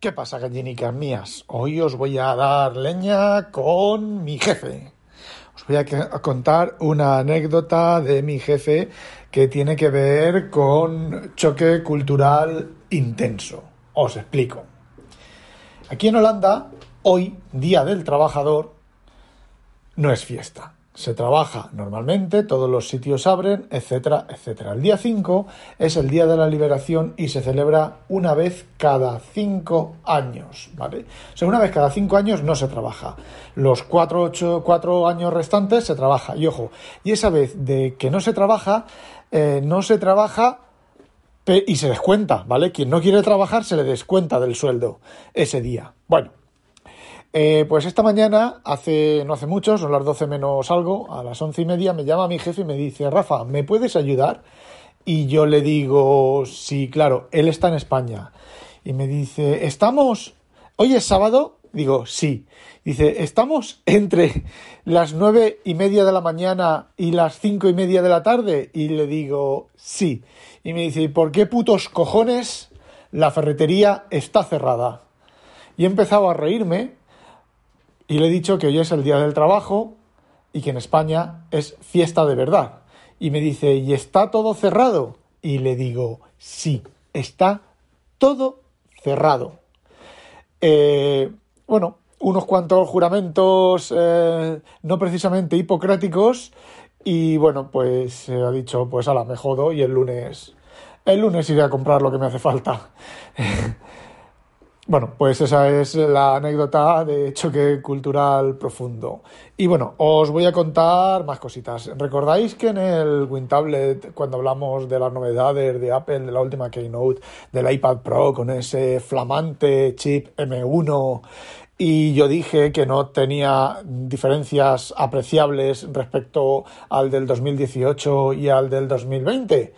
¿Qué pasa, gallinicas mías? Hoy os voy a dar leña con mi jefe. Os voy a contar una anécdota de mi jefe que tiene que ver con choque cultural intenso. Os explico. Aquí en Holanda, hoy, Día del Trabajador, no es fiesta se trabaja normalmente, todos los sitios abren, etcétera, etcétera. El día 5 es el Día de la Liberación y se celebra una vez cada cinco años, ¿vale? O sea, una vez cada cinco años no se trabaja. Los cuatro, ocho, cuatro años restantes se trabaja. Y ojo, y esa vez de que no se trabaja, eh, no se trabaja y se descuenta, ¿vale? Quien no quiere trabajar se le descuenta del sueldo ese día. Bueno, eh, pues esta mañana, hace no hace mucho, son las 12 menos algo, a las once y media, me llama mi jefe y me dice, Rafa, ¿me puedes ayudar? Y yo le digo, sí, claro, él está en España. Y me dice, ¿estamos? ¿Hoy es sábado? Digo, sí. Dice, ¿estamos entre las nueve y media de la mañana y las cinco y media de la tarde? Y le digo, sí. Y me dice, ¿y por qué putos cojones la ferretería está cerrada? Y he empezado a reírme y le he dicho que hoy es el Día del Trabajo y que en España es fiesta de verdad. Y me dice, ¿y está todo cerrado? Y le digo, sí, está todo cerrado. Eh, bueno, unos cuantos juramentos eh, no precisamente hipocráticos y bueno, pues ha dicho, pues ala, me jodo y el lunes, el lunes iré a comprar lo que me hace falta. Bueno, pues esa es la anécdota de choque cultural profundo. Y bueno, os voy a contar más cositas. ¿Recordáis que en el WinTablet, cuando hablamos de las novedades de Apple, de la última Keynote, del iPad Pro con ese flamante chip M1, y yo dije que no tenía diferencias apreciables respecto al del 2018 y al del 2020?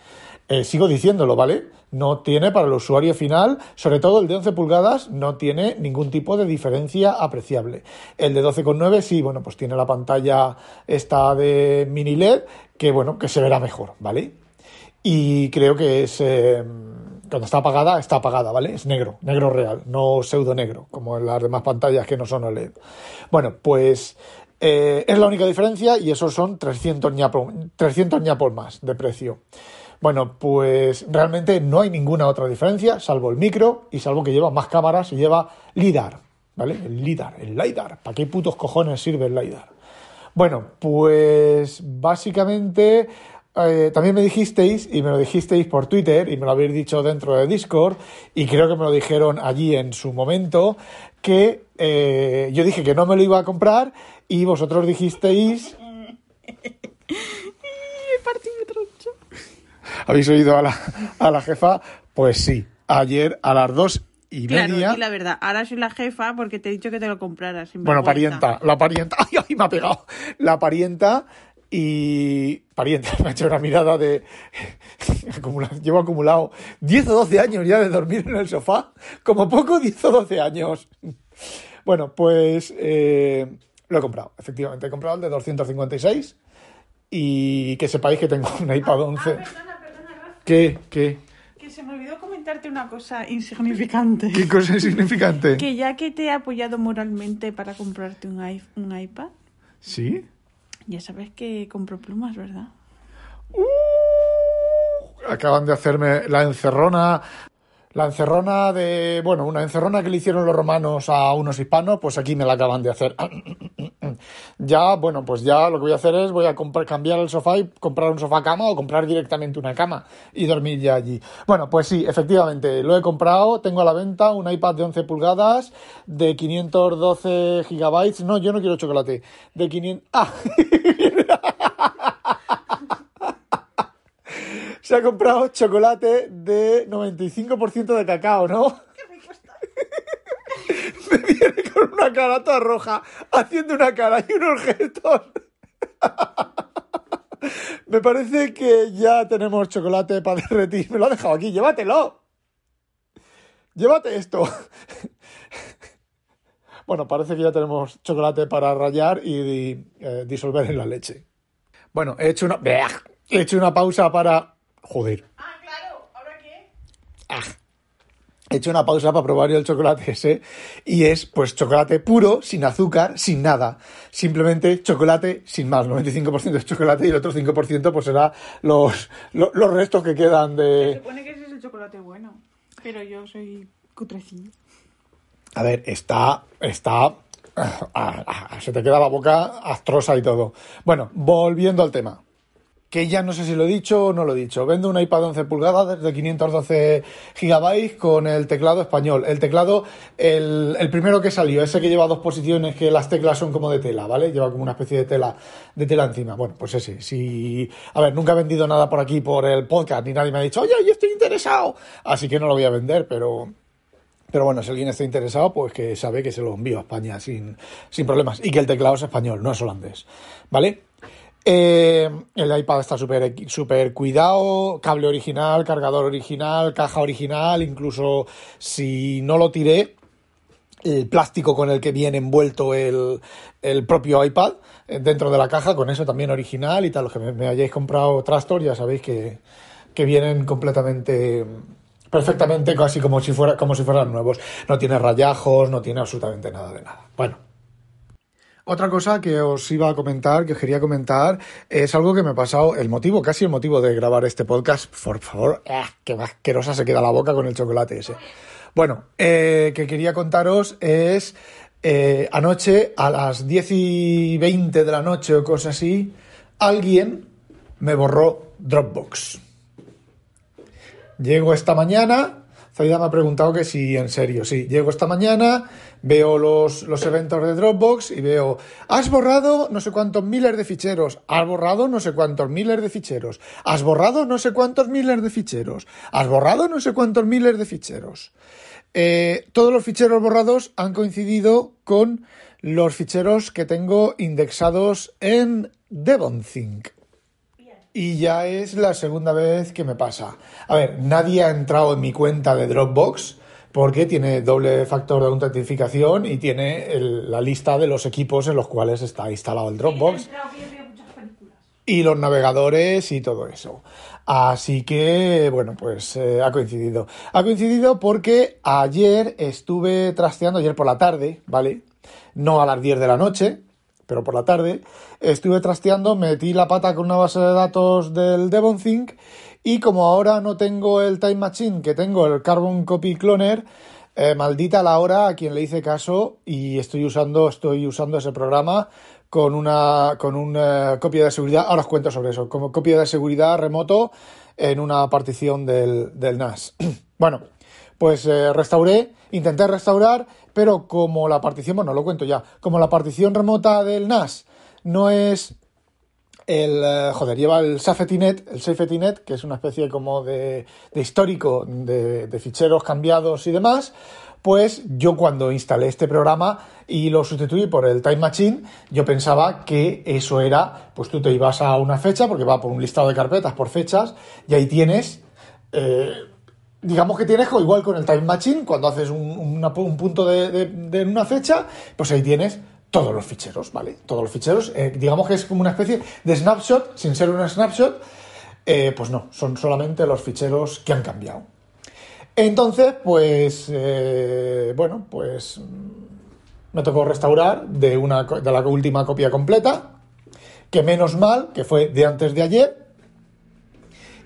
Eh, sigo diciéndolo, ¿vale? No tiene para el usuario final, sobre todo el de 11 pulgadas, no tiene ningún tipo de diferencia apreciable. El de 12,9 sí, bueno, pues tiene la pantalla esta de mini LED que, bueno, que se verá mejor, ¿vale? Y creo que es... Eh, cuando está apagada, está apagada, ¿vale? Es negro, negro real, no pseudo negro, como en las demás pantallas que no son OLED. Bueno, pues eh, es la única diferencia y esos son 300 ñapos, 300 ñapos más de precio. Bueno, pues realmente no hay ninguna otra diferencia, salvo el micro y salvo que lleva más cámaras y lleva LIDAR, ¿vale? El LIDAR, el LIDAR. ¿Para qué putos cojones sirve el LIDAR? Bueno, pues básicamente eh, también me dijisteis, y me lo dijisteis por Twitter, y me lo habéis dicho dentro de Discord, y creo que me lo dijeron allí en su momento, que eh, yo dije que no me lo iba a comprar, y vosotros dijisteis... ¿Habéis oído a la, a la jefa? Pues sí, ayer a las dos y media. Claro, la verdad, ahora soy la jefa porque te he dicho que te lo compraras. Bueno, parienta, la parienta, ay, ay, me ha pegado. La parienta y parienta, me ha hecho una mirada de. Llevo acumulado 10 o 12 años ya de dormir en el sofá. Como poco, 10 o 12 años. Bueno, pues eh, lo he comprado, efectivamente. He comprado el de 256 y que sepáis que tengo un iPad 11. ¿Qué? ¿Qué? Que se me olvidó comentarte una cosa insignificante. ¿Qué cosa insignificante? que ya que te he apoyado moralmente para comprarte un, un iPad. ¿Sí? Ya sabes que compro plumas, ¿verdad? Uh, acaban de hacerme la encerrona la encerrona de, bueno, una encerrona que le hicieron los romanos a unos hispanos, pues aquí me la acaban de hacer. Ya, bueno, pues ya lo que voy a hacer es voy a comprar, cambiar el sofá y comprar un sofá cama o comprar directamente una cama y dormir ya allí. Bueno, pues sí, efectivamente, lo he comprado, tengo a la venta un iPad de 11 pulgadas de 512 gigabytes. No, yo no quiero chocolate. De 500... ¡Ah! se ha comprado chocolate de 95% de cacao, ¿no? Me viene con una cara toda roja, haciendo una cara y unos gestos. Me parece que ya tenemos chocolate para derretir. Me lo ha dejado aquí, llévatelo. Llévate esto. Bueno, parece que ya tenemos chocolate para rayar y, eh, disolver en la leche. Bueno, he hecho una. He hecho una pausa para Joder. Ah, claro. ¿Ahora qué? Ah. He hecho una pausa para probar el chocolate ese y es pues chocolate puro, sin azúcar, sin nada. Simplemente chocolate sin más. 95% de chocolate y el otro 5% pues será los, los, los restos que quedan Se de... supone que ese es el chocolate bueno, pero yo soy cutrecillo. A ver, está... está... ah, ah, se te queda la boca astrosa y todo. Bueno, volviendo al tema. Que ya no sé si lo he dicho o no lo he dicho. Vendo un iPad 11 pulgadas de 512 gigabytes con el teclado español. El teclado, el, el primero que salió, ese que lleva dos posiciones, que las teclas son como de tela, ¿vale? Lleva como una especie de tela, de tela encima. Bueno, pues ese. Si, a ver, nunca he vendido nada por aquí por el podcast, ni nadie me ha dicho, oye, yo estoy interesado. Así que no lo voy a vender, pero, pero bueno, si alguien está interesado, pues que sabe que se lo envío a España sin, sin problemas. Y que el teclado es español, no es holandés. ¿Vale? Eh, el iPad está súper super cuidado, cable original, cargador original, caja original, incluso si no lo tiré, el plástico con el que viene envuelto el, el propio iPad eh, dentro de la caja, con eso también original y tal. Los que me, hayáis comprado Trastor ya sabéis que, que vienen completamente perfectamente casi como si fuera como si fueran nuevos. No tiene rayajos, no tiene absolutamente nada de nada. Bueno. Otra cosa que os iba a comentar, que os quería comentar, es algo que me ha pasado, el motivo, casi el motivo de grabar este podcast, por favor, ¡ah! más asquerosa se queda la boca con el chocolate ese. Bueno, eh, que quería contaros es eh, anoche a las 10 y 20 de la noche o cosas así, alguien me borró Dropbox. Llego esta mañana, Zaida me ha preguntado que si en serio, sí, llego esta mañana, veo los, los eventos de Dropbox y veo, has borrado no sé cuántos miles de ficheros, has borrado no sé cuántos miles de ficheros, has borrado no sé cuántos miles de ficheros, has borrado no sé cuántos miles de ficheros. Eh, todos los ficheros borrados han coincidido con los ficheros que tengo indexados en DevonThink. Y ya es la segunda vez que me pasa. A ver, nadie ha entrado en mi cuenta de Dropbox porque tiene doble factor de autentificación y tiene el- la lista de los equipos en los cuales está instalado el Dropbox y los navegadores y todo eso. Así que, bueno, pues eh, ha coincidido. Ha coincidido porque ayer estuve trasteando, ayer por la tarde, ¿vale? No a las 10 de la noche, pero por la tarde, estuve trasteando, metí la pata con una base de datos del DevonThink y como ahora no tengo el Time Machine, que tengo el Carbon Copy Cloner, eh, maldita la hora a quien le hice caso y estoy usando, estoy usando ese programa con una, con una copia de seguridad. Ahora os cuento sobre eso. Como copia de seguridad remoto en una partición del, del NAS. bueno, pues eh, restauré, intenté restaurar, pero como la partición, bueno, lo cuento ya, como la partición remota del NAS no es el, eh, joder, lleva el SafetyNet, el SafetyNet, que es una especie como de, de histórico de, de ficheros cambiados y demás, pues yo cuando instalé este programa y lo sustituí por el Time Machine, yo pensaba que eso era, pues tú te ibas a una fecha, porque va por un listado de carpetas por fechas, y ahí tienes, eh, digamos que tienes igual con el Time Machine, cuando haces un, punto de, una fecha, pues ahí tienes todos los ficheros, ¿vale? Todos los ficheros, eh, digamos que es como una especie de snapshot, sin ser un snapshot, eh, pues no, son solamente los ficheros que han cambiado. Entonces, pues, eh, bueno, pues mm, me tocó restaurar de, una, de la última copia completa, que menos mal, que fue de antes de ayer.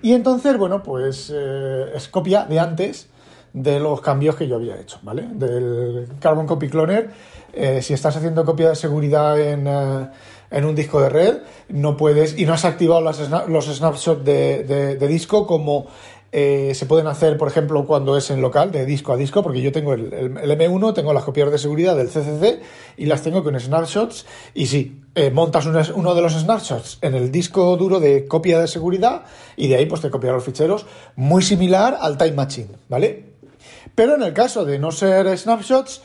Y entonces, bueno, pues eh, es copia de antes de los cambios que yo había hecho, ¿vale? Del Carbon Copy Cloner, eh, si estás haciendo copia de seguridad en, eh, en un disco de red, no puedes, y no has activado las los snapshots de- de disco como eh, se pueden hacer, por ejemplo, cuando es en local, de disco a disco, porque yo tengo el, el- el M1, tengo las copias de seguridad del CCC y las tengo con snapshots. Y sí, eh, montas uno de los snapshots en el disco duro de copia de seguridad y de ahí pues te copias los ficheros, muy similar al Time Machine, ¿vale? Pero en el caso de no ser snapshots,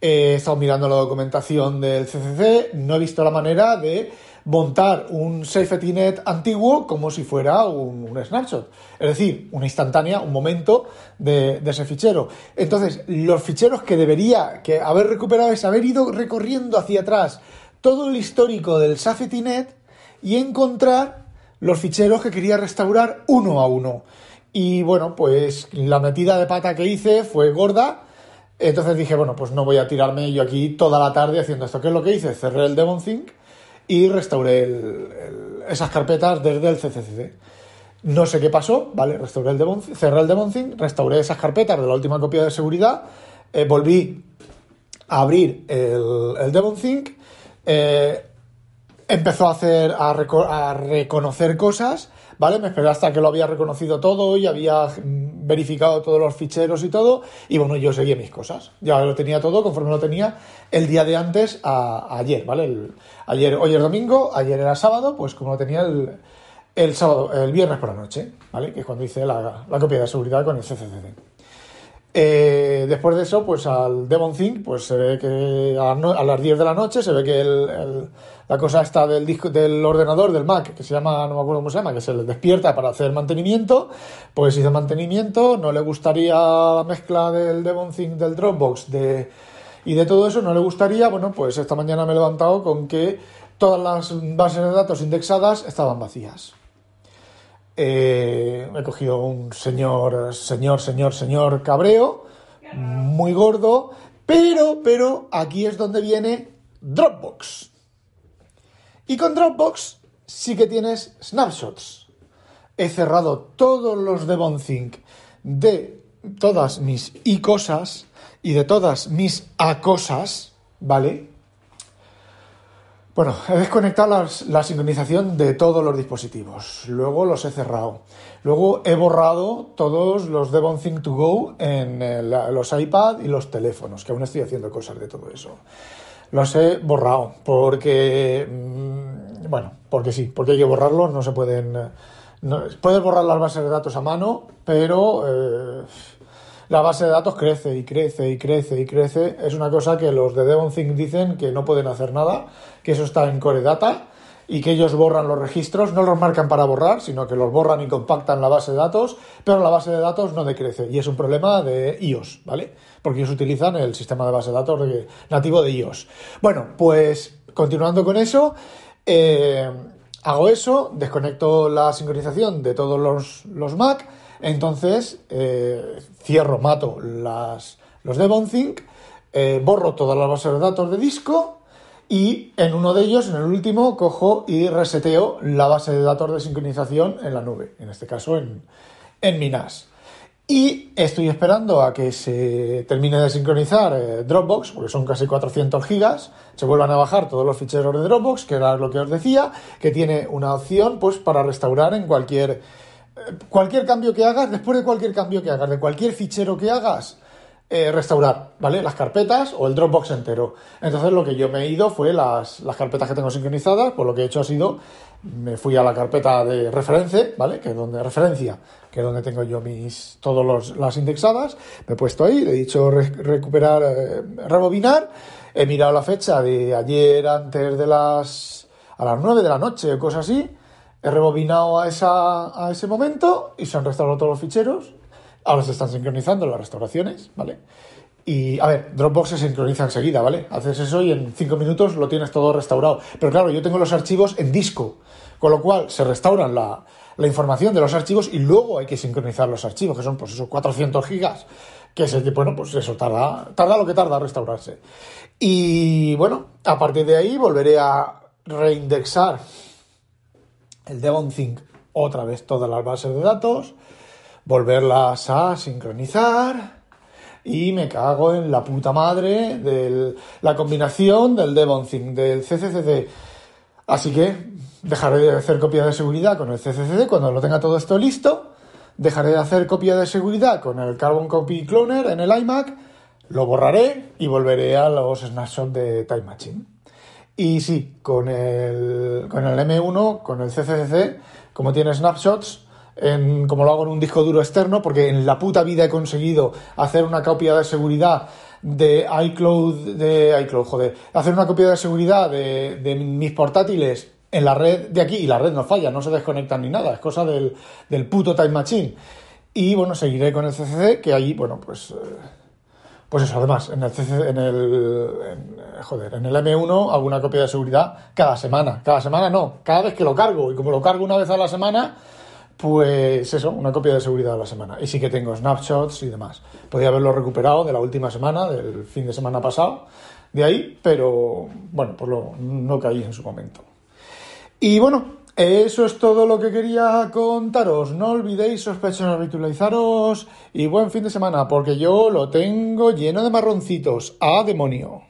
he estado mirando la documentación del CCC, no he visto la manera de montar un SafetyNet antiguo como si fuera un, snapshot. Es decir, una instantánea, un momento de, ese fichero. Entonces, los ficheros que debería que haber recuperado es haber ido recorriendo hacia atrás todo el histórico del SafetyNet y encontrar los ficheros que quería restaurar uno a uno. Y bueno, pues la metida de pata que hice fue gorda. Entonces dije, bueno, pues no voy a tirarme yo aquí toda la tarde haciendo esto. ¿Qué es lo que hice? Cerré el Devon Think y restauré esas carpetas desde el CCCC. No sé qué pasó, ¿vale? Restauré el Devon, cerré el Devon Think, restauré esas carpetas de la última copia de seguridad, eh, volví a abrir el, el Devon Think, eh, empezó a hacer, a, reco- a reconocer cosas, ¿vale? Me esperé hasta que lo había reconocido todo y había verificado todos los ficheros y todo, y bueno, yo seguía mis cosas. Ya lo tenía todo conforme lo tenía el día de antes a, ayer, ¿vale? Ayer, hoy es domingo, ayer era sábado, pues como lo tenía el, el sábado, el viernes por la noche, ¿vale? Que es cuando hice la, la copia de seguridad con el CCCC. Eh, después de eso, pues al Devon Think, pues se ve que a, las 10 de la noche se ve que el- la cosa está del disco del ordenador del Mac, que se llama, no me acuerdo cómo se llama, que se le despierta para hacer mantenimiento, pues hizo mantenimiento, no le gustaría la mezcla del Devon Think del Dropbox de, y de todo eso, no le gustaría, bueno, pues esta mañana me he levantado con que todas las bases de datos indexadas estaban vacías. Eh, he cogido un señor, señor, señor, señor cabreo, muy gordo, pero, pero aquí es donde viene Dropbox. Y con Dropbox sí que tienes snapshots. He cerrado todos los Devon Think de todas mis y cosas y de todas mis a cosas, ¿vale? Bueno, he desconectado la sincronización de todos los dispositivos. Luego los he cerrado. Luego he borrado todos los Devon Think to Go en eh, los iPad y los teléfonos, que aún estoy haciendo cosas de todo eso. Los he borrado porque, mm, bueno, porque sí, porque hay que borrarlos, no se pueden... eh, puedes borrar las bases de datos a mano, pero eh, la base de datos crece y crece y crece y crece. Es una cosa que los de Devon Think dicen que no pueden hacer nada, que eso está en Core Data y que ellos borran los registros, no los marcan para borrar, sino que los borran y compactan la base de datos, pero la base de datos no decrece y es un problema de iOS, ¿vale? Porque ellos utilizan el sistema de base de datos nativo de iOS. Bueno, pues continuando con eso, eh, hago eso, desconecto la sincronización de todos los, los Mac, entonces eh, cierro, mato las, los Devon Think, eh, borro todas las bases de datos de disco y en uno de ellos, en el último, cojo y reseteo la base de datos de sincronización en la nube, en este caso en, en mi NAS. Y estoy esperando a que se termine de sincronizar eh, Dropbox, porque son casi 400 gigas, se vuelvan a bajar todos los ficheros de Dropbox, que era lo que os decía, que tiene una opción pues para restaurar en cualquier eh, cualquier cambio que hagas, después de cualquier cambio que hagas, de cualquier fichero que hagas, eh, restaurar, ¿vale? Las carpetas o el Dropbox entero. Entonces lo que yo me he ido fue las, las carpetas que tengo sincronizadas, pues lo que he hecho ha sido, me fui a la carpeta de referencia, ¿vale? Que es donde referencia, que es donde tengo yo mis, todas los- las indexadas, me he puesto ahí, le he dicho re- recuperar, eh, rebobinar, he mirado la fecha de ayer antes de las, a las 9 de la noche o cosas así, he rebobinado a, esa, a ese momento y se han restaurado todos los ficheros. Ahora se están sincronizando las restauraciones, ¿vale? Y, a ver, Dropbox se sincroniza enseguida, ¿vale? Haces eso y en 5 minutos lo tienes todo restaurado. Pero claro, yo tengo los archivos en disco, con lo cual se restauran la, información de los archivos y luego hay que sincronizar los archivos, que son pues esos 400 gigas, que se, bueno, pues eso tarda, tarda lo que tarda a restaurarse. Y bueno, a partir de ahí volveré a reindexar el Devon Think otra vez todas las bases de datos, volverlas a sincronizar y me cago en la puta madre de la combinación del Devon Think, del CCCD. Así que dejaré de hacer copia de seguridad con el CCCD cuando lo tenga todo esto listo. Dejaré de hacer copia de seguridad con el Carbon Copy Cloner en el iMac. Lo borraré y volveré a los snapshots de Time Machine. Y sí, con el, con el M1, con el CCCC, como tiene snapshots, en- como lo hago en un disco duro externo, porque en la puta vida he conseguido hacer una copia de seguridad de iCloud, de iCloud, joder, hacer una copia de seguridad de, de mis portátiles en la red de aquí, y la red no falla, no se desconectan ni nada, es cosa del, del puto Time Machine. Y bueno, seguiré con el CCC, que ahí, bueno, pues... eh, pues eso, además, en el, CC en el eh, joder, en el M1 hago una copia de seguridad cada semana. Cada semana no, cada vez que lo cargo. Y como lo cargo una vez a la semana, pues eso, una copia de seguridad de la semana. Y sí que tengo snapshots y demás. Podía haberlo recuperado de la última semana, del fin de semana pasado, de ahí, pero bueno, pues lo, no caí en su momento. Y bueno, eso es todo lo que quería contaros. No olvidéis sospechosos habitualizaros y buen fin de semana, porque yo lo tengo lleno de marroncitos. ¡A demonio!